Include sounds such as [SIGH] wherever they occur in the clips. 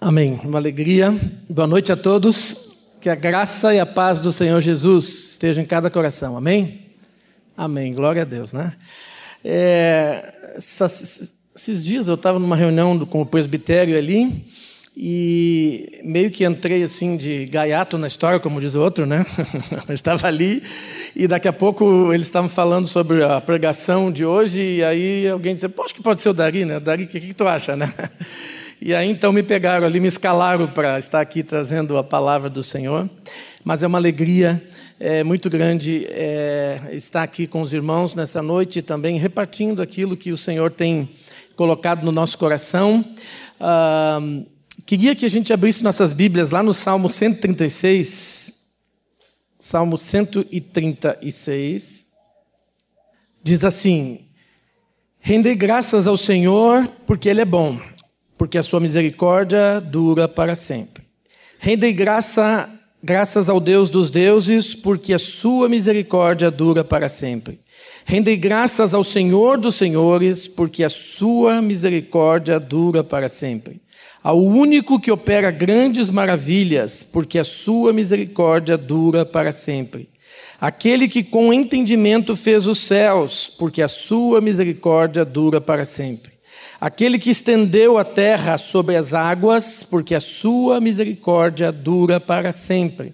Amém. Uma alegria. Boa noite a todos. Que a graça e a paz do Senhor Jesus estejam em cada coração. Amém? Amém. Glória a Deus, né? É, esses dias eu estava numa reunião com o presbitério ali e meio que entrei assim de gaiato na história, como diz o outro, né? [LAUGHS] eu estava ali e daqui a pouco eles estavam falando sobre a pregação de hoje e aí alguém disse, poxa, que pode ser o Dari, né? Dari, o que, que tu acha, né? E aí então me pegaram ali, me escalaram para estar aqui trazendo a palavra do Senhor. Mas é uma alegria é, muito grande é, estar aqui com os irmãos nessa noite também repartindo aquilo que o Senhor tem colocado no nosso coração. Ah, queria que a gente abrisse nossas Bíblias lá no Salmo 136. Salmo 136. Diz assim: Rendei graças ao Senhor, porque Ele é bom porque a sua misericórdia dura para sempre. Rendei graça, graças ao Deus dos deuses, porque a sua misericórdia dura para sempre. Rendei graças ao Senhor dos senhores, porque a sua misericórdia dura para sempre. Ao único que opera grandes maravilhas, porque a sua misericórdia dura para sempre. Aquele que com entendimento fez os céus, porque a sua misericórdia dura para sempre Aquele que estendeu a terra sobre as águas, porque a sua misericórdia dura para sempre.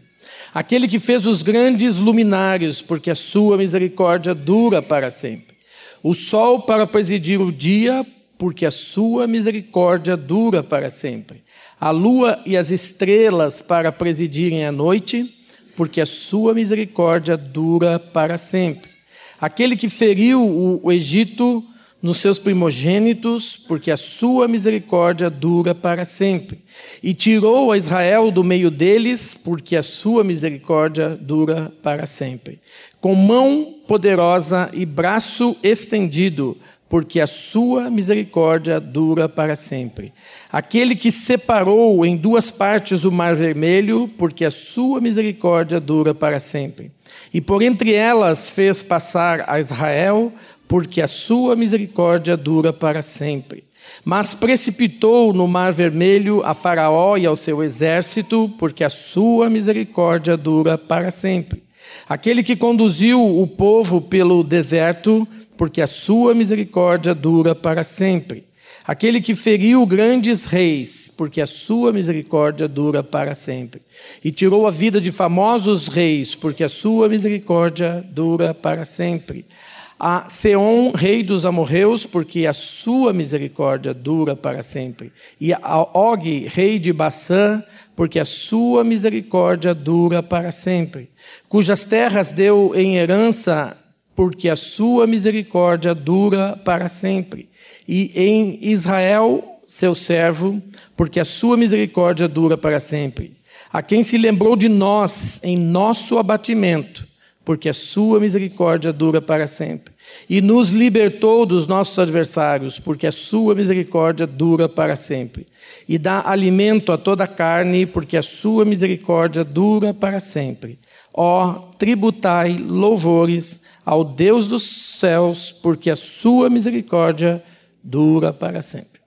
Aquele que fez os grandes luminares, porque a sua misericórdia dura para sempre. O sol para presidir o dia, porque a sua misericórdia dura para sempre. A lua e as estrelas para presidirem a noite, porque a sua misericórdia dura para sempre. Aquele que feriu o Egito, nos seus primogênitos, porque a sua misericórdia dura para sempre. E tirou a Israel do meio deles, porque a sua misericórdia dura para sempre. Com mão poderosa e braço estendido, porque a sua misericórdia dura para sempre. Aquele que separou em duas partes o mar vermelho, porque a sua misericórdia dura para sempre. E por entre elas fez passar a Israel porque a sua misericórdia dura para sempre. Mas precipitou no mar vermelho a Faraó e ao seu exército, porque a sua misericórdia dura para sempre. Aquele que conduziu o povo pelo deserto, porque a sua misericórdia dura para sempre. Aquele que feriu grandes reis, porque a sua misericórdia dura para sempre. E tirou a vida de famosos reis, porque a sua misericórdia dura para sempre a Seom, rei dos amorreus, porque a sua misericórdia dura para sempre, e a Og, rei de Bassã, porque a sua misericórdia dura para sempre, cujas terras deu em herança, porque a sua misericórdia dura para sempre, e em Israel, seu servo, porque a sua misericórdia dura para sempre, a quem se lembrou de nós em nosso abatimento, porque a sua misericórdia dura para sempre. E nos libertou dos nossos adversários, porque a sua misericórdia dura para sempre. E dá alimento a toda a carne, porque a sua misericórdia dura para sempre. Ó, tributai louvores ao Deus dos céus, porque a sua misericórdia dura para sempre.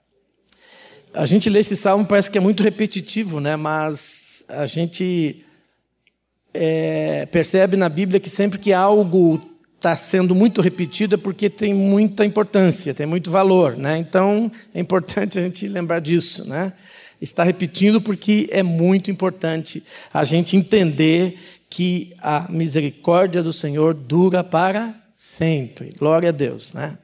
A gente lê esse salmo, parece que é muito repetitivo, né? mas a gente é, percebe na Bíblia que sempre que algo está sendo muito repetido é porque tem muita importância, tem muito valor. Né? Então, é importante a gente lembrar disso. Né? Está repetindo porque é muito importante a gente entender que a misericórdia do Senhor dura para sempre. Glória a Deus. Né?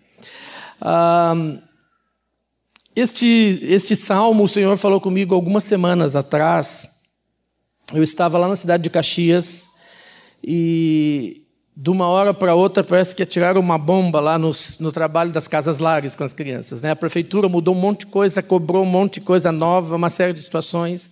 este, este salmo, o Senhor falou comigo algumas semanas atrás eu estava lá na cidade de Caxias e de uma hora para outra parece que atiraram uma bomba lá no, no trabalho das casas lares com as crianças. Né? A prefeitura mudou um monte de coisa, cobrou um monte de coisa nova, uma série de situações.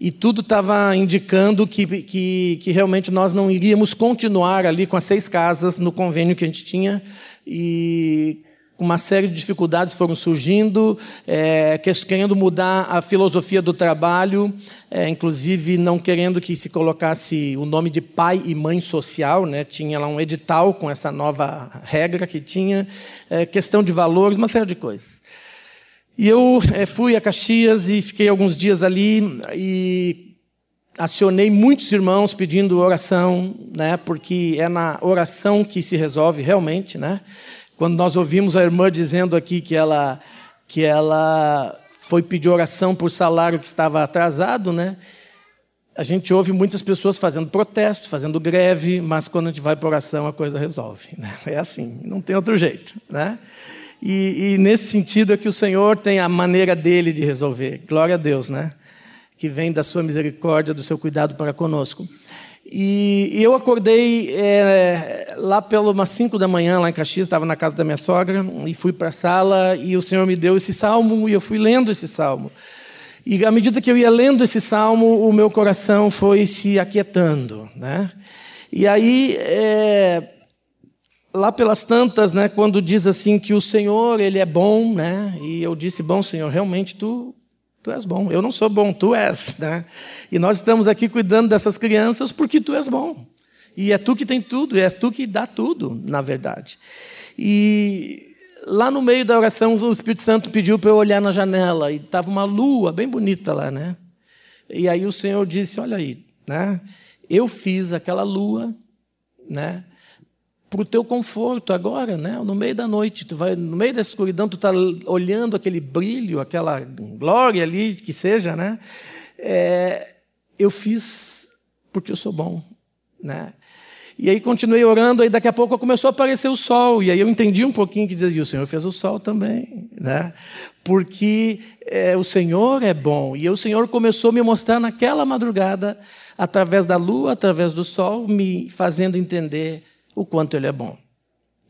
E tudo estava indicando que, que, que realmente nós não iríamos continuar ali com as seis casas no convênio que a gente tinha. E uma série de dificuldades foram surgindo, é, querendo mudar a filosofia do trabalho, é, inclusive não querendo que se colocasse o nome de pai e mãe social, né? tinha lá um edital com essa nova regra que tinha, é, questão de valores, uma série de coisas. E eu é, fui a Caxias e fiquei alguns dias ali e acionei muitos irmãos pedindo oração, né? Porque é na oração que se resolve realmente, né? Quando nós ouvimos a irmã dizendo aqui que ela que ela foi pedir oração por salário que estava atrasado, né? A gente ouve muitas pessoas fazendo protesto, fazendo greve, mas quando a gente vai para oração a coisa resolve. Né? É assim, não tem outro jeito. Né? E, e, nesse sentido é que o Senhor tem a maneira dele de resolver. Glória a Deus, né? Que vem da sua misericórdia, do seu cuidado para conosco. E, e eu acordei é, lá pelas 5 da manhã, lá em Caxias, estava na casa da minha sogra, e fui para a sala, e o Senhor me deu esse salmo, e eu fui lendo esse salmo. E à medida que eu ia lendo esse salmo, o meu coração foi se aquietando, né? E aí, é, lá pelas tantas, né, quando diz assim que o Senhor, ele é bom, né? E eu disse, bom Senhor, realmente tu tu és bom. Eu não sou bom, tu és, né? E nós estamos aqui cuidando dessas crianças porque tu és bom. E é tu que tem tudo, e é tu que dá tudo, na verdade. E lá no meio da oração, o Espírito Santo pediu para eu olhar na janela e estava uma lua bem bonita lá, né? E aí o Senhor disse: Olha aí, né? Eu fiz aquela lua, né? Para o teu conforto agora, né? no meio da noite, tu vai no meio da escuridão, tu está olhando aquele brilho, aquela glória ali, que seja, né? É, eu fiz porque eu sou bom, né? E aí continuei orando, aí daqui a pouco começou a aparecer o sol, e aí eu entendi um pouquinho que dizia, o Senhor fez o sol também, né? Porque é, o Senhor é bom, e o Senhor começou a me mostrar naquela madrugada, através da lua, através do sol, me fazendo entender o quanto Ele é bom,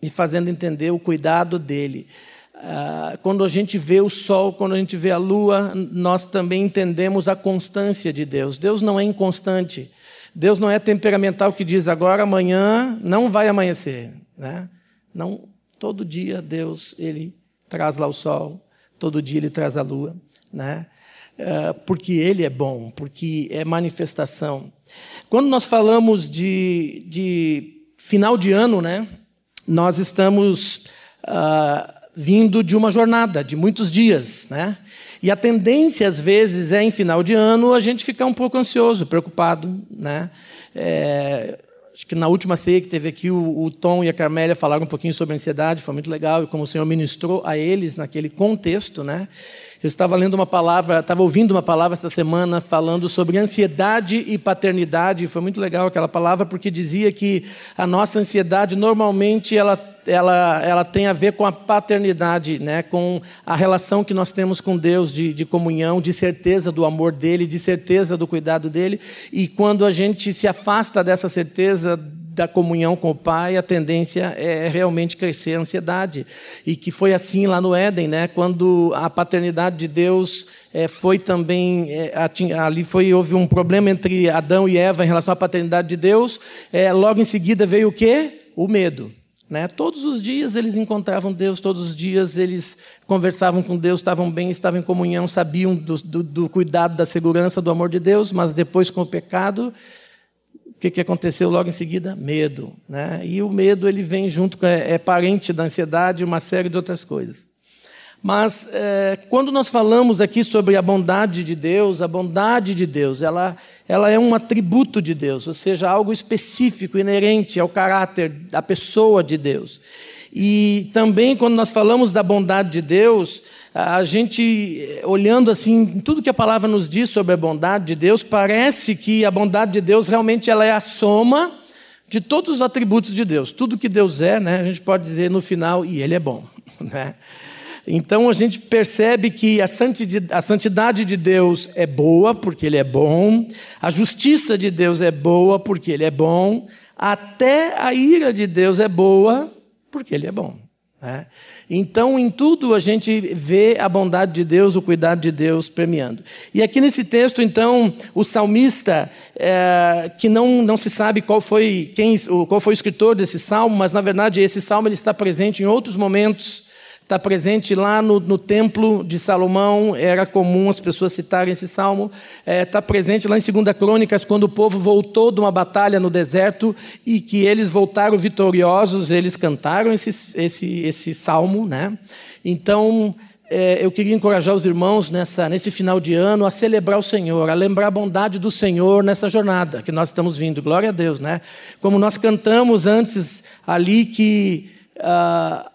me fazendo entender o cuidado dele. Ah, quando a gente vê o sol, quando a gente vê a lua, nós também entendemos a constância de Deus. Deus não é inconstante. Deus não é temperamental que diz agora, amanhã não vai amanhecer. Né? Não, todo dia Deus ele traz lá o sol, todo dia ele traz a lua, né? Ah, porque Ele é bom, porque é manifestação. Quando nós falamos de, de final de ano, né? Nós estamos uh, vindo de uma jornada de muitos dias, né? E a tendência, às vezes, é em final de ano a gente ficar um pouco ansioso, preocupado, né? É, acho que na última ceia que teve aqui, o, o, Tom e a Carmélia falaram um pouquinho sobre ansiedade, foi muito legal, e como o Senhor ministrou a eles naquele contexto, né? Eu estava lendo uma palavra, estava ouvindo uma palavra essa semana falando sobre ansiedade e paternidade. Foi muito legal aquela palavra porque dizia que a nossa ansiedade normalmente ela ela, ela tem a ver com a paternidade, né? com a relação que nós temos com Deus, de, de comunhão, de certeza do amor dele, de certeza do cuidado dele. E quando a gente se afasta dessa certeza da comunhão com o Pai, a tendência é realmente crescer a ansiedade. E que foi assim lá no Éden, né? quando a paternidade de Deus é, foi também. É, ali foi, houve um problema entre Adão e Eva em relação à paternidade de Deus. É, logo em seguida veio o quê? O medo. Né? Todos os dias eles encontravam Deus, todos os dias eles conversavam com Deus, estavam bem, estavam em comunhão, sabiam do, do, do cuidado, da segurança, do amor de Deus, mas depois com o pecado o que, que aconteceu logo em seguida? Medo. Né? E o medo ele vem junto, com, é, é parente da ansiedade e uma série de outras coisas. Mas é, quando nós falamos aqui sobre a bondade de Deus, a bondade de Deus, ela, ela é um atributo de Deus, ou seja, algo específico, inerente ao caráter da pessoa de Deus. E também quando nós falamos da bondade de Deus, a gente, olhando assim, tudo que a palavra nos diz sobre a bondade de Deus, parece que a bondade de Deus realmente ela é a soma de todos os atributos de Deus. Tudo que Deus é, né, a gente pode dizer no final, e Ele é bom. [LAUGHS] Né? Então a gente percebe que a santidade de Deus é boa, porque Ele é bom, a justiça de Deus é boa, porque Ele é bom, até a ira de Deus é boa, porque Ele é bom. Né? Então, em tudo a gente vê a bondade de Deus, o cuidado de Deus premiando. E aqui nesse texto, então, o salmista, é, que não, não se sabe qual foi, quem, qual foi o escritor desse salmo, mas na verdade esse salmo ele está presente em outros momentos está presente lá no, no, templo de Salomão, era comum as pessoas citarem esse salmo. Está é, tá presente lá em 2 Crônicas, quando o povo voltou de uma batalha no deserto e que eles voltaram vitoriosos, eles cantaram esse, esse, esse salmo. Né? Então, é, eu queria encorajar os irmãos nessa, nesse final de ano a celebrar o Senhor, a lembrar a bondade do Senhor nessa jornada que nós estamos vindo. Glória a Deus, né? Como nós cantamos antes ali que uh,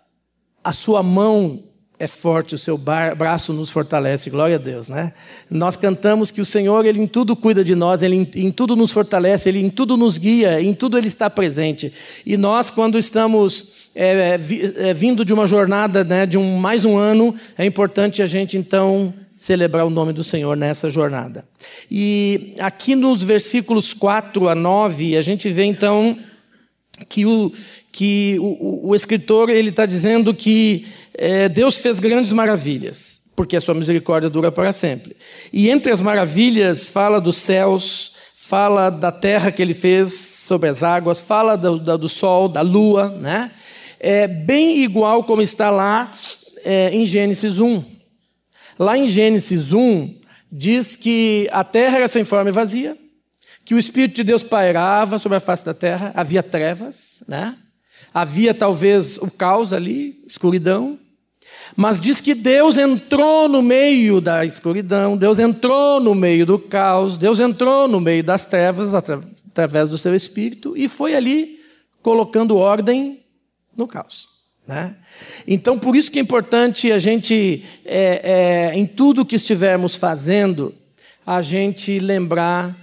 a sua mão é forte, o seu braço nos fortalece, glória a Deus, né? Nós cantamos que o Senhor, Ele em tudo cuida de nós, Ele em, tudo nos fortalece, Ele em tudo nos guia, em tudo Ele está presente. E nós, quando estamos é, é, vindo de uma jornada, né, de um, mais um ano, é importante a gente então celebrar o nome do Senhor nessa jornada. E aqui nos versículos 4 a 9, a gente vê então que o, que o, o escritor ele está dizendo que é, Deus fez grandes maravilhas, porque a sua misericórdia dura para sempre. E entre as maravilhas fala dos céus, fala da terra que ele fez sobre as águas, fala do, do, sol, da lua, né? é bem igual como está lá é, em Gênesis 1. Lá em Gênesis 1, diz que a terra era sem forma e vazia, que o Espírito de Deus pairava sobre a face da terra, havia trevas, né? Havia talvez o caos ali, escuridão, mas diz que Deus entrou no meio da escuridão, Deus entrou no meio do caos, Deus entrou no meio das trevas através do seu Espírito e foi ali colocando ordem no caos. Né? Então, por isso que é importante a gente, é, é, em tudo que estivermos fazendo, a gente lembrar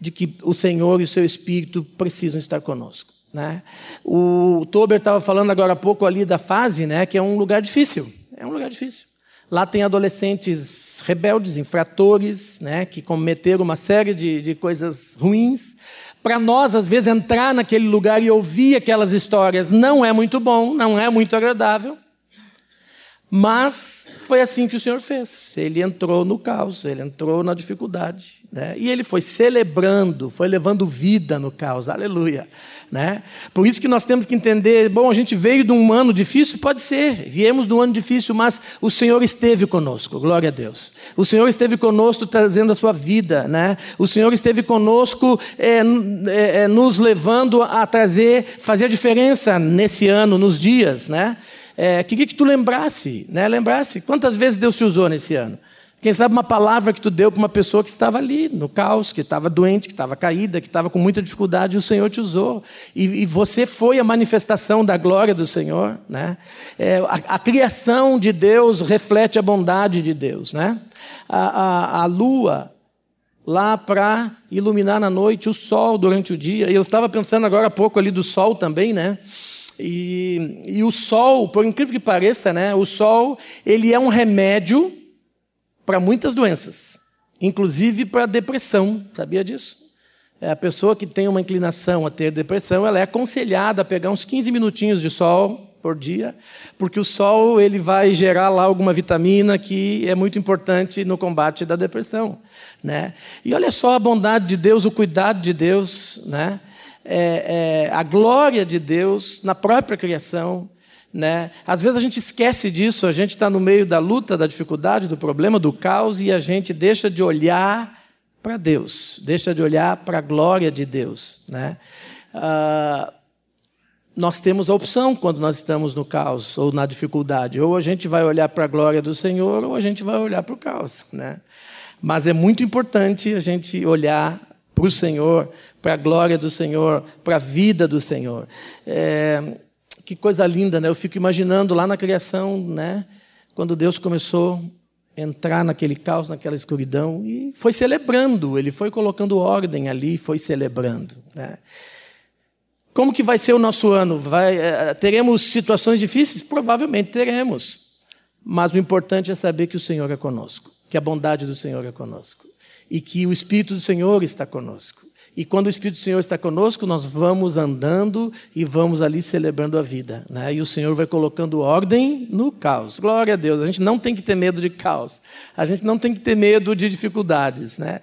de que o Senhor e o seu Espírito precisam estar conosco. Né? O Tober estava falando agora há pouco ali da fase, né, que é um lugar difícil. É um lugar difícil. Lá tem adolescentes rebeldes, infratores, né, que cometeram uma série de, de coisas ruins. Para nós, às vezes, entrar naquele lugar e ouvir aquelas histórias não é muito bom, não é muito agradável. Mas foi assim que o Senhor fez. Ele entrou no caos, ele entrou na dificuldade. Né? E ele foi celebrando, foi levando vida no caos. Aleluia. Né? Por isso que nós temos que entender: bom, a gente veio de um ano difícil, pode ser, viemos de um ano difícil, mas o Senhor esteve conosco, glória a Deus. O Senhor esteve conosco trazendo a sua vida, né? o Senhor esteve conosco é, é, é, nos levando a trazer, fazer a diferença nesse ano, nos dias. Né? É, queria que tu lembrasse, né? lembrasse quantas vezes Deus te usou nesse ano. Quem sabe uma palavra que tu deu para uma pessoa que estava ali, no caos, que estava doente, que estava caída, que estava com muita dificuldade, o Senhor te usou. E, e você foi a manifestação da glória do Senhor. Né? É, a, a, criação de Deus reflete a bondade de Deus. Né? A, a, a lua, lá para iluminar na noite, o sol durante o dia. E eu estava pensando agora há pouco ali do sol também, né? E, e o sol, por incrível que pareça, né? O sol, ele é um remédio para muitas doenças, inclusive para depressão. Sabia disso? É, a pessoa que tem uma inclinação a ter depressão, ela é aconselhada a pegar uns 15 minutinhos de sol por dia, porque o sol ele vai gerar lá alguma vitamina que é muito importante no combate da depressão, né? E olha só a bondade de Deus, o cuidado de Deus, né? É, é, a glória de Deus na própria criação. Né? Às vezes a gente esquece disso, a gente está no meio da luta, da dificuldade, do problema, do caos, e a gente deixa de olhar para Deus, deixa de olhar para a glória de Deus. Né? Ah, nós temos a opção quando nós estamos no caos ou na dificuldade. Ou a gente vai olhar para a glória do Senhor, ou a gente vai olhar para o caos. Né? Mas é muito importante a gente olhar para o Senhor, para a glória do Senhor, para a vida do Senhor. É, que coisa linda, né? Eu fico imaginando lá na criação, né? Quando Deus começou a entrar naquele caos, naquela escuridão, e foi celebrando, ele foi colocando ordem ali, foi celebrando. Né? Como que vai ser o nosso ano? Vai, é, teremos situações difíceis? Provavelmente teremos. Mas o importante é saber que o Senhor é conosco, que a bondade do Senhor é conosco e que o Espírito do Senhor está conosco. E quando o Espírito do Senhor está conosco, nós vamos andando e vamos ali celebrando a vida. Né? E o Senhor vai colocando ordem no caos. Glória a Deus. A gente não tem que ter medo de caos. A gente não tem que ter medo de dificuldades. Né?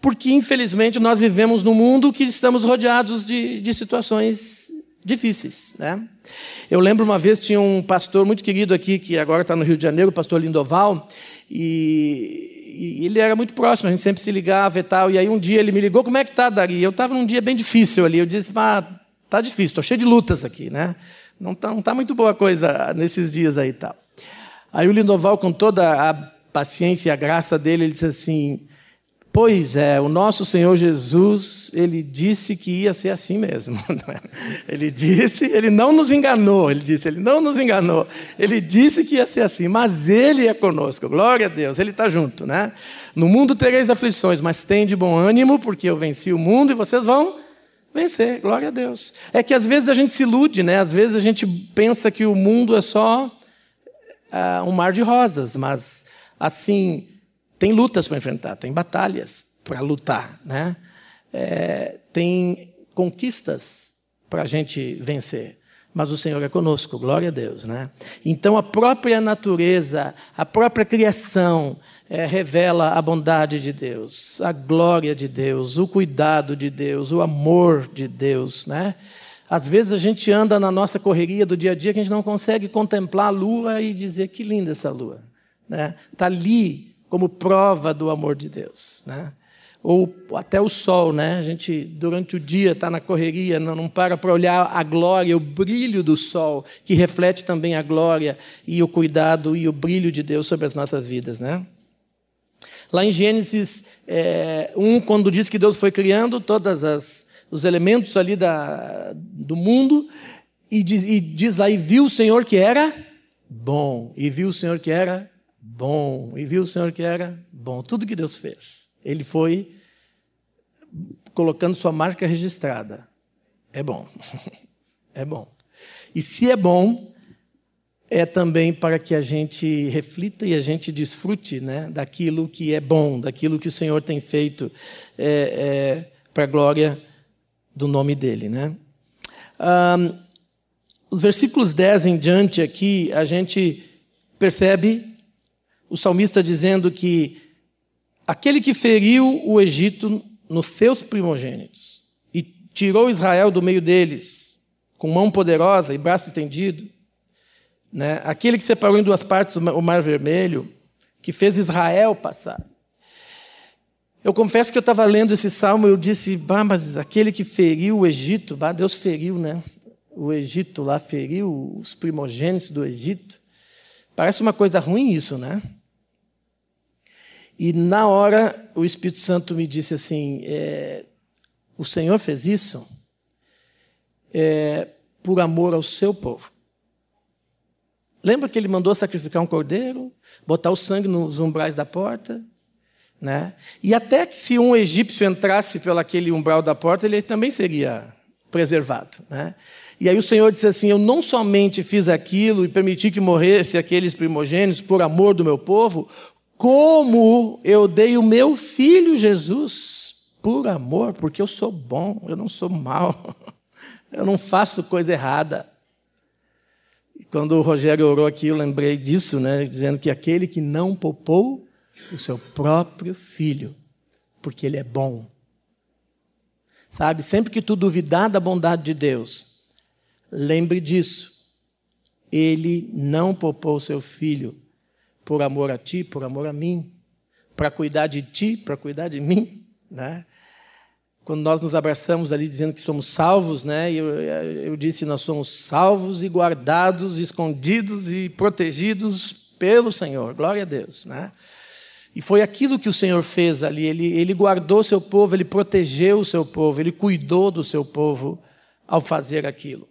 Porque, infelizmente, nós vivemos num mundo que estamos rodeados de, de situações difíceis. Né? Eu lembro uma vez, tinha um pastor muito querido aqui, que agora está no Rio de Janeiro, o pastor Lindoval, e e ele era muito próximo, a gente sempre se ligava e tal. E aí um dia ele me ligou, como é que tá, Dari? Eu estava num dia bem difícil ali. Eu disse, ah, tá difícil, estou cheio de lutas aqui, né? Não tá, não tá muito boa coisa nesses dias aí e tal. Aí o Lindoval, com toda a paciência e a graça dele, ele disse assim: Pois é, o nosso Senhor Jesus, ele disse que ia ser assim mesmo. [LAUGHS] ele disse, ele não nos enganou, ele disse, ele não nos enganou. Ele disse que ia ser assim, mas ele é conosco. Glória a Deus, ele está junto, né? No mundo tereis aflições, mas tem de bom ânimo, porque eu venci o mundo e vocês vão vencer. Glória a Deus. É que às vezes a gente se ilude, né? Às vezes a gente pensa que o mundo é só uh, um mar de rosas, mas assim tem lutas para enfrentar, tem batalhas para lutar, né? É, tem conquistas para a gente vencer. Mas o Senhor é conosco, glória a Deus, né? Então a própria natureza, a própria criação é, revela a bondade de Deus, a glória de Deus, o cuidado de Deus, o amor de Deus, né? Às vezes a gente anda na nossa correria do dia a dia que a gente não consegue contemplar a lua e dizer que linda essa lua, né? Tá ali como prova do amor de Deus. Né? Ou até o sol, né? A gente, durante o dia, está na correria, não, não para para olhar a glória, o brilho do sol, que reflete também a glória e o cuidado e o brilho de Deus sobre as nossas vidas, né? Lá em Gênesis é, 1, quando diz que Deus foi criando todos os elementos ali da, do mundo, e diz, e diz lá, e viu o Senhor que era bom, e viu o Senhor que era bom. E viu o Senhor que era bom. Tudo que Deus fez. Ele foi colocando sua marca registrada. É bom. [LAUGHS] é bom. E se é bom, é também para que a gente reflita e a gente desfrute né, daquilo que é bom, daquilo que o Senhor tem feito é, é, para a glória do nome dele. Né? Um, os versículos 10 em diante aqui, a gente percebe o salmista dizendo que aquele que feriu o Egito nos seus primogênitos e tirou Israel do meio deles com mão poderosa e braço estendido, né? aquele que separou em duas partes o Mar Vermelho, que fez Israel passar. Eu confesso que eu estava lendo esse salmo e eu disse, bah, mas aquele que feriu o Egito, bah, Deus feriu, né? O Egito lá feriu os primogênitos do Egito. Parece uma coisa ruim isso, né? E na hora o Espírito Santo me disse assim: é, o Senhor fez isso é, por amor ao seu povo. Lembra que ele mandou sacrificar um cordeiro, botar o sangue nos umbrais da porta? Né? E até que se um egípcio entrasse pelo aquele umbral da porta, ele também seria preservado. Né? E aí o Senhor disse assim: Eu não somente fiz aquilo e permiti que morresse aqueles primogênitos por amor do meu povo, como eu dei o meu filho Jesus por amor, porque eu sou bom, eu não sou mal, [LAUGHS] eu não faço coisa errada. E quando o Rogério orou aqui, eu lembrei disso, né, dizendo que aquele que não poupou o seu próprio filho, porque ele é bom. Sabe, sempre que tu duvidar da bondade de Deus, lembre disso. Ele não poupou o seu filho por amor a ti, por amor a mim, para cuidar de ti, para cuidar de mim, né? Quando nós nos abraçamos ali dizendo que somos salvos, né? Eu, eu disse nós somos salvos e guardados, escondidos e protegidos pelo Senhor. Glória a Deus, né? E foi aquilo que o Senhor fez ali. Ele, ele guardou seu povo, ele protegeu o seu povo, ele cuidou do seu povo ao fazer aquilo.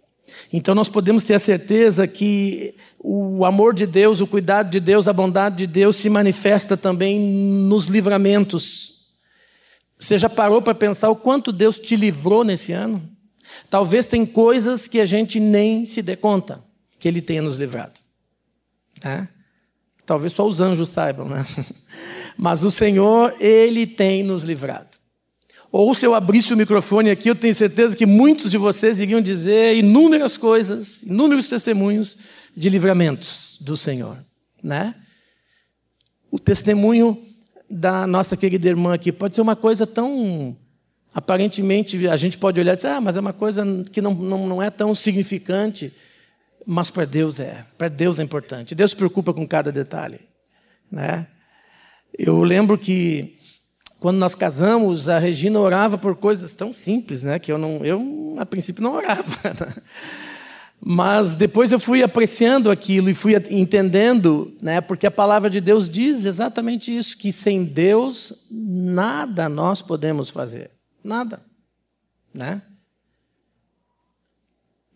Então nós podemos ter a certeza que o amor de Deus, o cuidado de Deus, a bondade de Deus se manifesta também nos livramentos. Você já parou para pensar o quanto Deus te livrou nesse ano? Talvez tem coisas que a gente nem se dê conta que Ele tenha nos livrado. Tá? Talvez só os anjos saibam, né? [LAUGHS] Mas o Senhor, Ele tem nos livrado. Ou se eu abrisse o microfone aqui, eu tenho certeza que muitos de vocês iriam dizer inúmeras coisas, inúmeros testemunhos de livramentos do Senhor, né? O testemunho da nossa querida irmã aqui pode ser uma coisa tão aparentemente a gente pode olhar e dizer, ah, mas é uma coisa que não, não, não é tão significante, mas para Deus é, para Deus é importante. Deus se preocupa com cada detalhe, né? Eu lembro que quando nós casamos, a Regina orava por coisas tão simples, né? Que eu não, eu a princípio não orava. [LAUGHS] Né? Mas depois eu fui apreciando aquilo e fui entendendo, né? Porque a palavra de Deus diz exatamente isso, que sem Deus nada nós podemos fazer. Nada, né?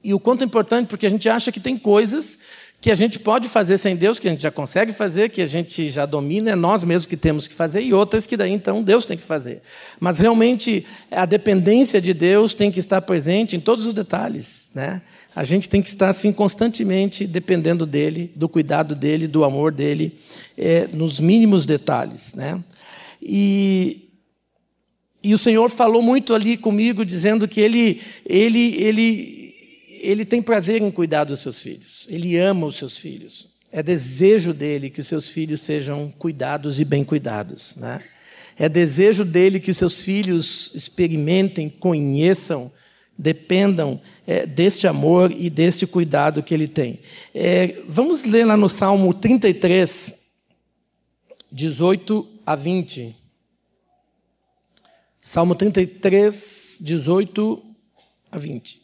E o quanto é importante, porque a gente acha que tem coisas que a gente pode fazer sem Deus, que a gente já consegue fazer, que a gente já domina, é nós mesmos que temos que fazer, e outras que daí então Deus tem que fazer. Mas realmente a dependência de Deus tem que estar presente em todos os detalhes. Né? A gente tem que estar assim constantemente dependendo dele, do cuidado dele, do amor dele, é, nos mínimos detalhes. Né? E, e o Senhor falou muito ali comigo, dizendo que ele, ele, ele ele tem prazer em cuidar dos seus filhos. Ele ama os seus filhos. É desejo dele que seus filhos sejam cuidados e bem cuidados. Né? É desejo dele que seus filhos experimentem, conheçam, dependam é, deste amor e deste cuidado que ele tem. É, vamos ler lá no Salmo 33, 18 a 20. Salmo 33, 18 a 20.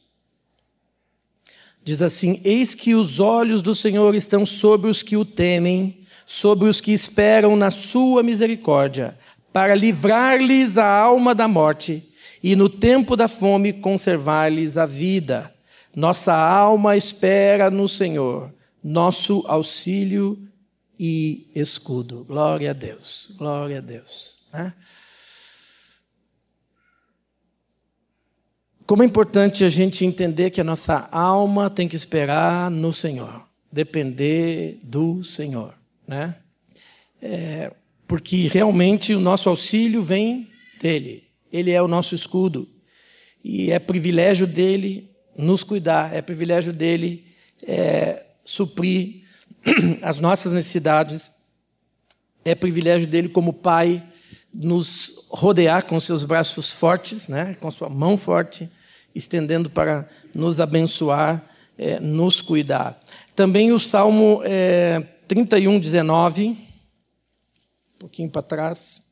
Diz assim: Eis que os olhos do Senhor estão sobre os que o temem, sobre os que esperam na sua misericórdia, para livrar-lhes a alma da morte e no tempo da fome conservar-lhes a vida. Nossa alma espera no Senhor, nosso auxílio e escudo. Glória a Deus, glória a Deus. Né? Como é importante a gente entender que a nossa alma tem que esperar no Senhor, depender do Senhor, né? É, porque realmente o nosso auxílio vem dele. Ele é o nosso escudo e é privilégio dele nos cuidar, é privilégio dele é, suprir [CLEARS THROAT] as nossas necessidades, é privilégio dele como pai nos rodear com seus braços fortes, né, com sua mão forte estendendo para nos abençoar, é, nos cuidar. Também o Salmo é, 31, 19, um pouquinho para trás,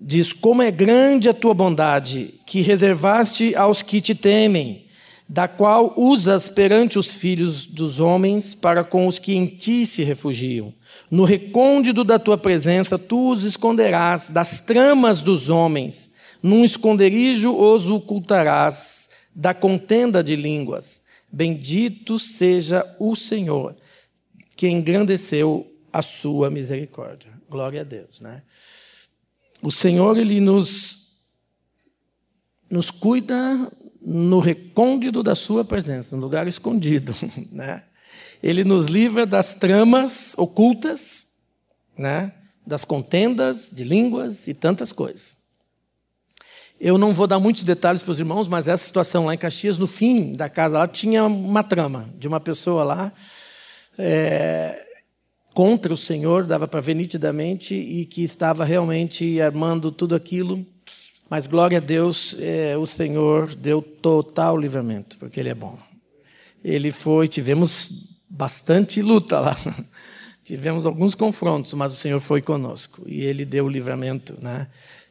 diz: Como é grande a tua bondade, que reservaste aos que te temem, da qual usas perante os filhos dos homens para com os que em ti se refugiam. No recôndito da tua presença, tu os esconderás das tramas dos homens num esconderijo os ocultarás da contenda de línguas. Bendito seja o Senhor, que engrandeceu a sua misericórdia. Glória a Deus, né? O Senhor, Ele nos, nos cuida no recôndito da sua presença, no lugar escondido, [LAUGHS] né? Ele nos livra das tramas ocultas, né? Das contendas de línguas e tantas coisas. Eu não vou dar muitos detalhes para os irmãos, mas essa situação lá em Caxias, no fim da casa lá, tinha uma trama de uma pessoa lá é, contra o Senhor, dava para ver nitidamente, e que estava realmente armando tudo aquilo. Mas glória a Deus, é, o Senhor deu total livramento, porque Ele é bom. Ele foi, tivemos bastante luta lá. [LAUGHS] Tivemos alguns confrontos, mas o Senhor foi conosco e Ele deu o livramento, né?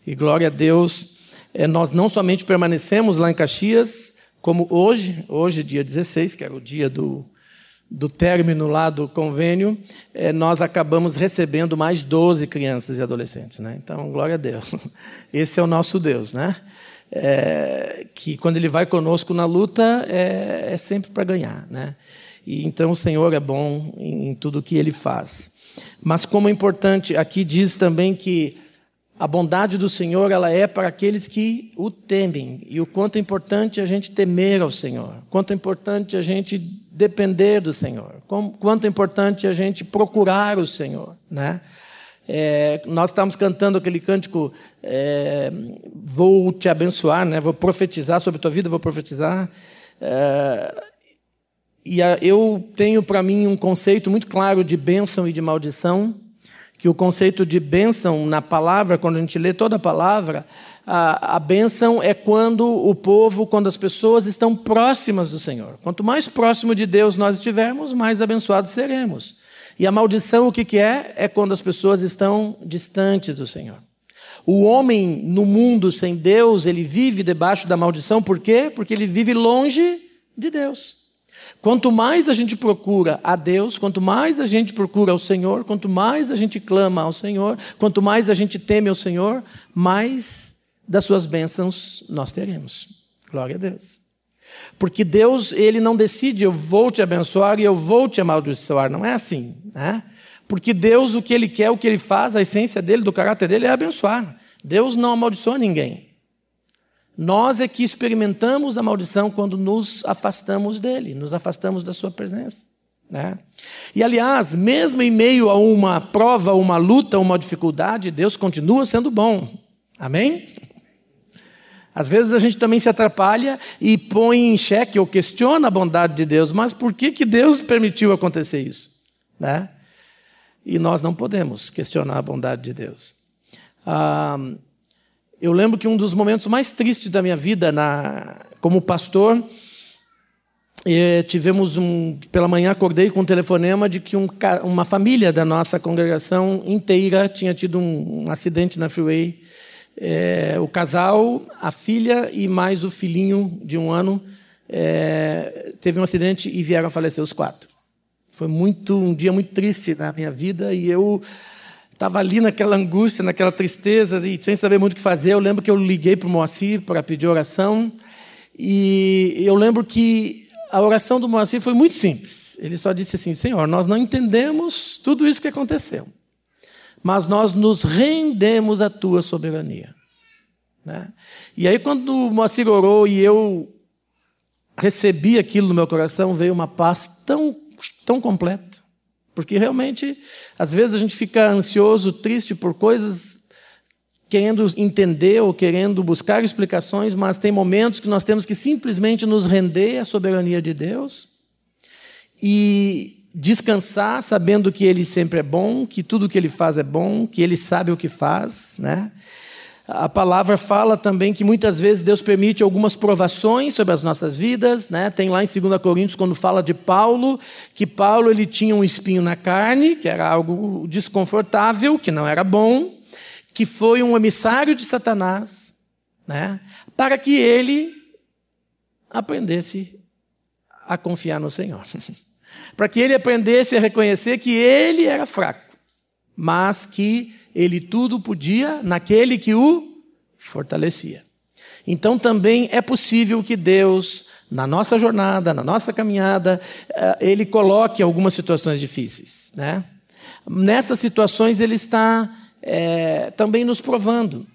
E glória a Deus nós não somente permanecemos lá em Caxias, como hoje, hoje, dia 16, que era o dia do, do término lá do convênio, é, nós acabamos recebendo mais 12 crianças e adolescentes. Né? Então, glória a Deus. [LAUGHS] Esse é o nosso Deus, né? É, que quando Ele vai conosco na luta, é, é sempre para ganhar. Né? E, então, o Senhor é bom em, em tudo que Ele faz. Mas, como é importante, aqui diz também que a bondade do Senhor, ela é para aqueles que o temem. E o quanto é importante a gente temer ao Senhor. Quanto é importante a gente depender do Senhor. Quanto é importante a gente procurar o Senhor, né? É, nós estamos cantando aquele cântico, é, vou te abençoar, né? vou profetizar sobre a tua vida, vou profetizar. É, e a, eu tenho para mim um conceito muito claro de bênção e de maldição que o conceito de bênção na palavra, quando a gente lê toda a palavra, a, a bênção é quando o povo, quando as pessoas estão próximas do Senhor. Quanto mais próximo de Deus nós estivermos, mais abençoados seremos. E a maldição, o que, que é? É quando as pessoas estão distantes do Senhor. O homem no mundo sem Deus, ele vive debaixo da maldição, por quê? Porque ele vive longe de Deus. Quanto mais a gente procura a Deus, quanto mais a gente procura ao Senhor, quanto mais a gente clama ao Senhor, quanto mais a gente teme ao Senhor, mais das suas bênçãos nós teremos. Glória a Deus. Porque Deus, ele não decide, eu vou te abençoar e eu vou te amaldiçoar. Não é assim, né? Porque Deus, o que ele quer, o que ele faz, a essência dele, do caráter dele é abençoar. Deus não amaldiçoa ninguém. Nós é que experimentamos a maldição quando nos afastamos dele, nos afastamos da sua presença. Né? E aliás, mesmo em meio a uma prova, uma luta, uma dificuldade, Deus continua sendo bom. Amém? Às vezes a gente também se atrapalha e põe em xeque ou questiona a bondade de Deus, mas por que, que Deus permitiu acontecer isso? Né? E nós não podemos questionar a bondade de Deus. Ah, eu lembro que um dos momentos mais tristes da minha vida na, como pastor, eh, tivemos um. Pela manhã acordei com um telefonema de que um, uma família da nossa congregação inteira tinha tido um, um acidente na freeway. Eh, o casal, a filha e mais o filhinho de um ano eh, teve um acidente e vieram a falecer os quatro. Foi muito um dia muito triste na minha vida e eu Estava ali naquela angústia, naquela tristeza e sem saber muito o que fazer. Eu lembro que eu liguei para o Moacir para pedir oração. E eu lembro que a oração do Moacir foi muito simples. Ele só disse assim: Senhor, nós não entendemos tudo isso que aconteceu, mas nós nos rendemos à tua soberania. Né? E aí, quando o Moacir orou e eu recebi aquilo no meu coração, veio uma paz tão, tão completa. Porque realmente, às vezes a gente fica ansioso, triste por coisas, querendo entender ou querendo buscar explicações, mas tem momentos que nós temos que simplesmente nos render à soberania de Deus e descansar sabendo que Ele sempre é bom, que tudo que Ele faz é bom, que Ele sabe o que faz, né? A palavra fala também que muitas vezes Deus permite algumas provações sobre as nossas vidas, né? Tem lá em 2 Coríntios quando fala de Paulo, que Paulo ele tinha um espinho na carne, que era algo desconfortável, que não era bom, que foi um emissário de Satanás, né? Para que ele aprendesse a confiar no Senhor. [LAUGHS] para que ele aprendesse a reconhecer que ele era fraco, mas que ele tudo podia naquele que o fortalecia. Então também é possível que Deus, na nossa jornada, na nossa caminhada, eh, Ele coloque algumas situações difíceis. Né? Nessas situações Ele está é, também nos provando.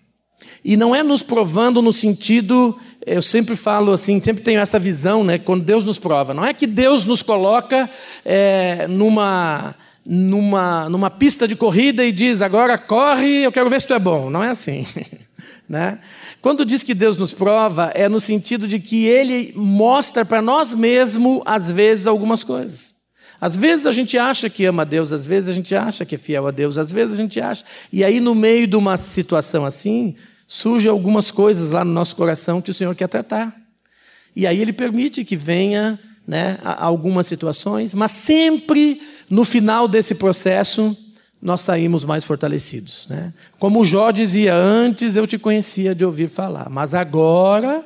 E não é nos provando no sentido, eu sempre falo assim, sempre tenho essa visão, né, quando Deus nos prova. Não é que Deus nos coloca é, numa numa, numa pista de corrida e diz: agora corre, eu quero ver se tu é bom. Não é assim. [LAUGHS] né? Quando diz que Deus nos prova, é no sentido de que Ele mostra para nós mesmos, às vezes, algumas coisas. Às vezes a gente acha que ama a Deus, às vezes a gente acha que é fiel a Deus, às vezes a gente acha. E aí, no meio de uma situação assim, surgem algumas coisas lá no nosso coração que o Senhor quer tratar. E aí Ele permite que venha né, algumas situações, mas sempre no final desse processo, nós saímos mais fortalecidos. Né? Como Jó dizia, antes eu te conhecia de ouvir falar, mas agora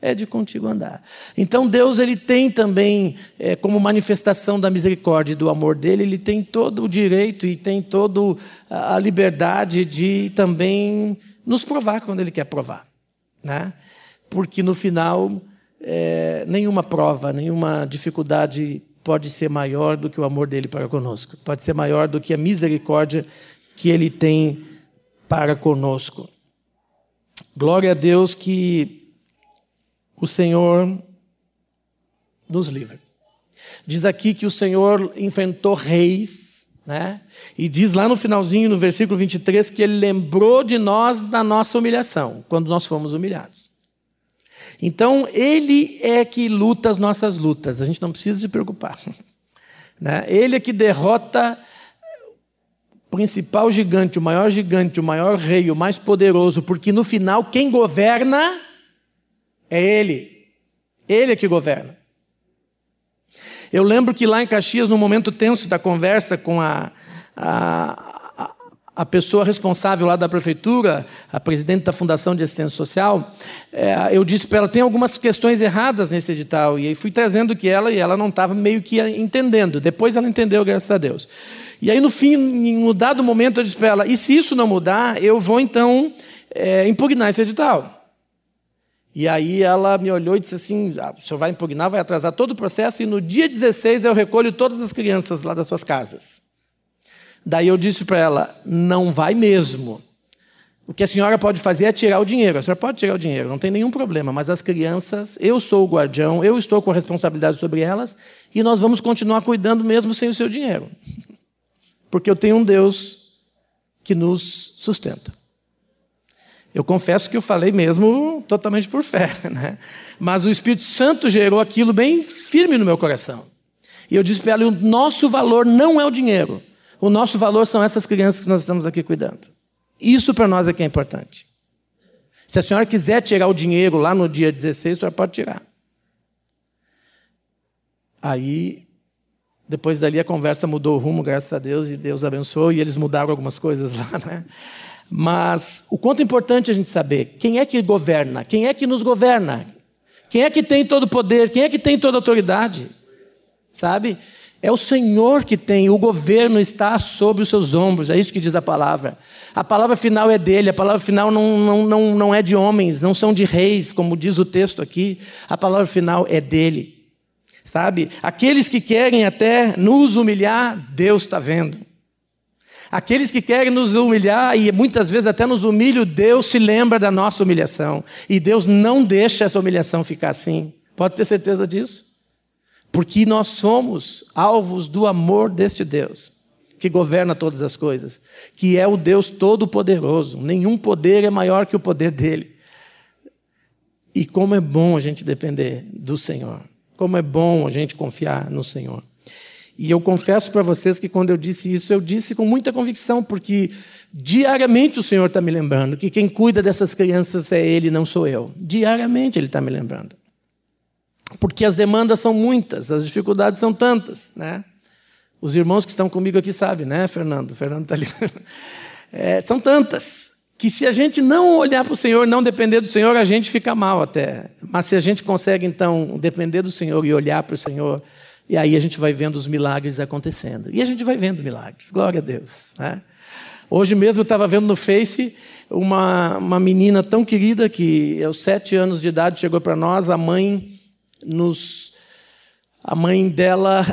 é de contigo andar. Então Deus ele tem também, é, como manifestação da misericórdia e do amor dele, ele tem todo o direito e tem toda a liberdade de também nos provar quando ele quer provar. Né? Porque no final, é, nenhuma prova, nenhuma dificuldade pode ser maior do que o amor dele para conosco, pode ser maior do que a misericórdia que ele tem para conosco. Glória a Deus que o Senhor nos livra. Diz aqui que o Senhor enfrentou reis, né? E diz lá no finalzinho, no versículo 23, que ele lembrou de nós da nossa humilhação, quando nós fomos humilhados. Então, Ele é que luta as nossas lutas, a gente não precisa se preocupar. [LAUGHS] Né? Ele é que derrota o principal gigante, o maior gigante, o maior rei, o mais poderoso, porque no final quem governa é Ele. Ele é que governa. Eu lembro que lá em Caxias, no momento tenso da conversa com a, a, a pessoa responsável lá da prefeitura, a presidente da Fundação de Assistência Social, é, eu disse para ela: tem algumas questões erradas nesse edital. E aí fui trazendo que ela, e ela não estava meio que entendendo. Depois ela entendeu, graças a Deus. E aí, no fim, em um dado momento, eu disse para ela: e se isso não mudar, eu vou então é, impugnar esse edital. E aí ela me olhou e disse assim: ah, o senhor vai impugnar, vai atrasar todo o processo, e no dia 16 eu recolho todas as crianças lá das suas casas. Daí eu disse para ela: não vai mesmo. O que a senhora pode fazer é tirar o dinheiro. A senhora pode tirar o dinheiro, não tem nenhum problema. Mas as crianças, eu sou o guardião, eu estou com a responsabilidade sobre elas e nós vamos continuar cuidando mesmo sem o seu dinheiro. [LAUGHS] Porque eu tenho um Deus que nos sustenta. Eu confesso que eu falei mesmo totalmente por fé, [LAUGHS] né? mas o Espírito Santo gerou aquilo bem firme no meu coração. E eu disse para ela: o nosso valor não é o dinheiro, o nosso valor são essas crianças que nós estamos aqui cuidando. Isso para nós é que é importante. Se a senhora quiser tirar o dinheiro lá no dia 16, a senhora pode tirar. Aí, depois dali, a conversa mudou o rumo, graças a Deus, e Deus abençoou, e eles mudaram algumas coisas lá, né? Mas o quanto é importante a gente saber quem é que governa, quem é que nos governa, quem é que tem todo o poder, quem é que tem toda a autoridade, sabe? É o Senhor que tem, o governo está sobre os seus ombros, é isso que diz a palavra. A palavra final é dele, a palavra final não, não, não, não é de homens, não são de reis, como diz o texto aqui. A palavra final é dele, sabe? Aqueles que querem até nos humilhar, Deus está vendo. Aqueles que querem nos humilhar e muitas vezes até nos humilham, Deus se lembra da nossa humilhação. E Deus não deixa essa humilhação ficar assim. Pode ter certeza disso? Porque nós somos alvos do amor deste Deus, que governa todas as coisas, que é o Deus todo-poderoso. Nenhum poder é maior que o poder dele. E como é bom a gente depender do Senhor. Como é bom a gente confiar no Senhor. E eu confesso para vocês que quando eu disse isso, eu disse com muita convicção, porque diariamente o Senhor está me lembrando que quem cuida dessas crianças é Ele, não sou eu. Diariamente Ele está me lembrando porque as demandas são muitas, as dificuldades são tantas, né? Os irmãos que estão comigo aqui sabem, né, Fernando? Fernando está ali. [LAUGHS] É, são tantas que se a gente não olhar para o Senhor, não depender do Senhor, a gente fica mal até. Mas se a gente consegue então depender do Senhor e olhar para o Senhor, e aí a gente vai vendo os milagres acontecendo. E a gente vai vendo milagres. Glória a Deus. Né? Hoje mesmo eu estava vendo no Face uma, uma menina tão querida que aos sete anos de idade chegou para nós, a mãe nos a mãe dela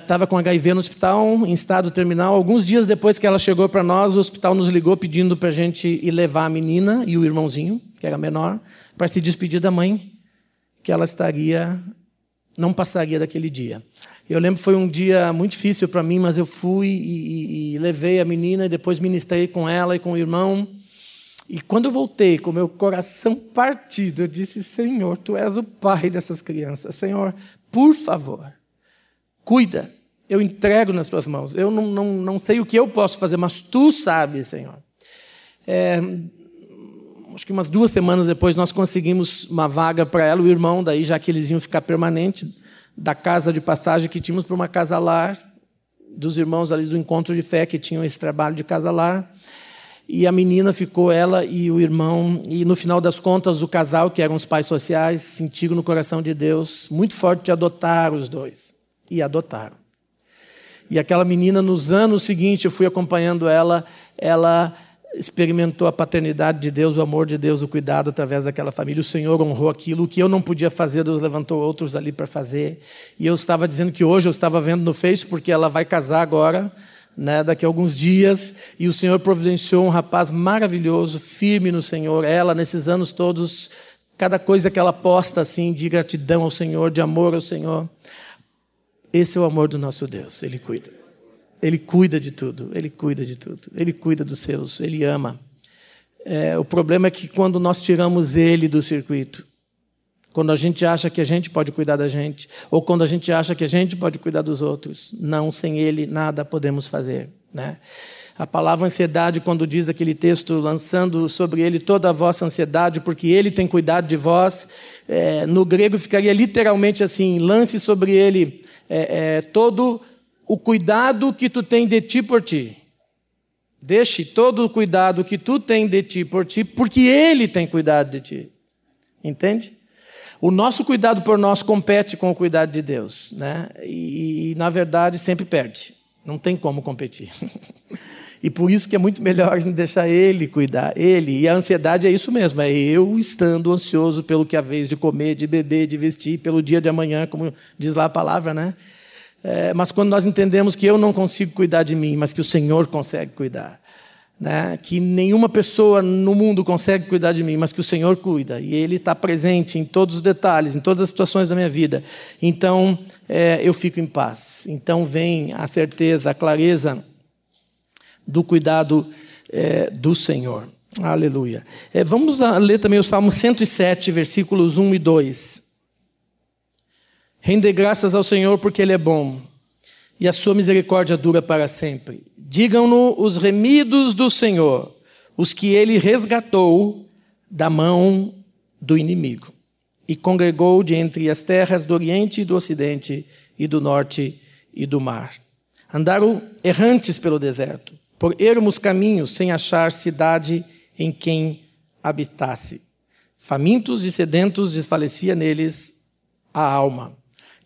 estava uh, com HIV no hospital, em estado terminal. Alguns dias depois que ela chegou para nós, o hospital nos ligou pedindo para a gente ir levar a menina e o irmãozinho, que era menor, para se despedir da mãe, que ela estaria, não passaria daquele dia. Eu lembro que foi um dia muito difícil para mim, mas eu fui e, e, e levei a menina e depois ministrei com ela e com o irmão. E quando eu voltei com meu coração partido, eu disse: Senhor, tu és o pai dessas crianças. Senhor, por favor, cuida. Eu entrego nas tuas mãos. Eu não, não, não sei o que eu posso fazer, mas tu sabes, Senhor. É, acho que umas duas semanas depois nós conseguimos uma vaga para ela, o irmão, daí já que eles iam ficar permanente, da casa de passagem que tínhamos para uma casa lar, dos irmãos ali do encontro de fé que tinham esse trabalho de casa lar. E a menina ficou, ela e o irmão, e no final das contas, o casal, que eram os pais sociais, sentiram no coração de Deus muito forte de adotar os dois. E adotaram. E aquela menina, nos anos seguintes, eu fui acompanhando ela, ela experimentou a paternidade de Deus, o amor de Deus, o cuidado através daquela família. O Senhor honrou aquilo. O que eu não podia fazer, Deus levantou outros ali para fazer. E eu estava dizendo que hoje eu estava vendo no Face, porque ela vai casar agora né, daqui a alguns dias, e o Senhor providenciou um rapaz maravilhoso, firme no Senhor. Ela, nesses anos todos, cada coisa que ela posta assim, de gratidão ao Senhor, de amor ao Senhor. Esse é o amor do nosso Deus, Ele cuida. Ele cuida de tudo, Ele cuida de tudo, Ele cuida dos seus, Ele ama. É, o problema é que quando nós tiramos Ele do circuito, quando a gente acha que a gente pode cuidar da gente, ou quando a gente acha que a gente pode cuidar dos outros. Não, sem Ele nada podemos fazer. Né? A palavra ansiedade, quando diz aquele texto, lançando sobre ele toda a vossa ansiedade, porque ele tem cuidado de vós, é, no grego ficaria literalmente assim: lance sobre ele é, é, todo o cuidado que tu tem de ti por ti. Deixe todo o cuidado que tu tem de ti por ti, porque Ele tem cuidado de ti. Entende? O nosso cuidado por nós compete com o cuidado de Deus, né? E, e na verdade sempre perde. Não tem como competir. [LAUGHS] E por isso que é muito melhor a [LAUGHS] gente deixar ele cuidar, ele. E a ansiedade é isso mesmo, é eu estando ansioso pelo que a vez de comer, de beber, de vestir, pelo dia de amanhã, como diz lá a palavra, né? É, mas quando nós entendemos que eu não consigo cuidar de mim, mas que o Senhor consegue cuidar, né? que nenhuma pessoa no mundo consegue cuidar de mim, mas que o Senhor cuida, e Ele está presente em todos os detalhes, em todas as situações da minha vida, então é, eu fico em paz. Então vem a certeza, a clareza do cuidado é, do Senhor. Aleluia. É, vamos ler também o Salmo 107, versículos 1 e 2. Rende graças ao Senhor porque Ele é bom e a sua misericórdia dura para sempre. Digam-no os remidos do Senhor, os que Ele resgatou da mão do inimigo e congregou de entre as terras do Oriente e do Ocidente e do Norte e do mar. Andaram errantes pelo deserto por ermos caminhos, sem achar cidade em quem habitasse. Famintos e sedentos desfalecia neles a alma.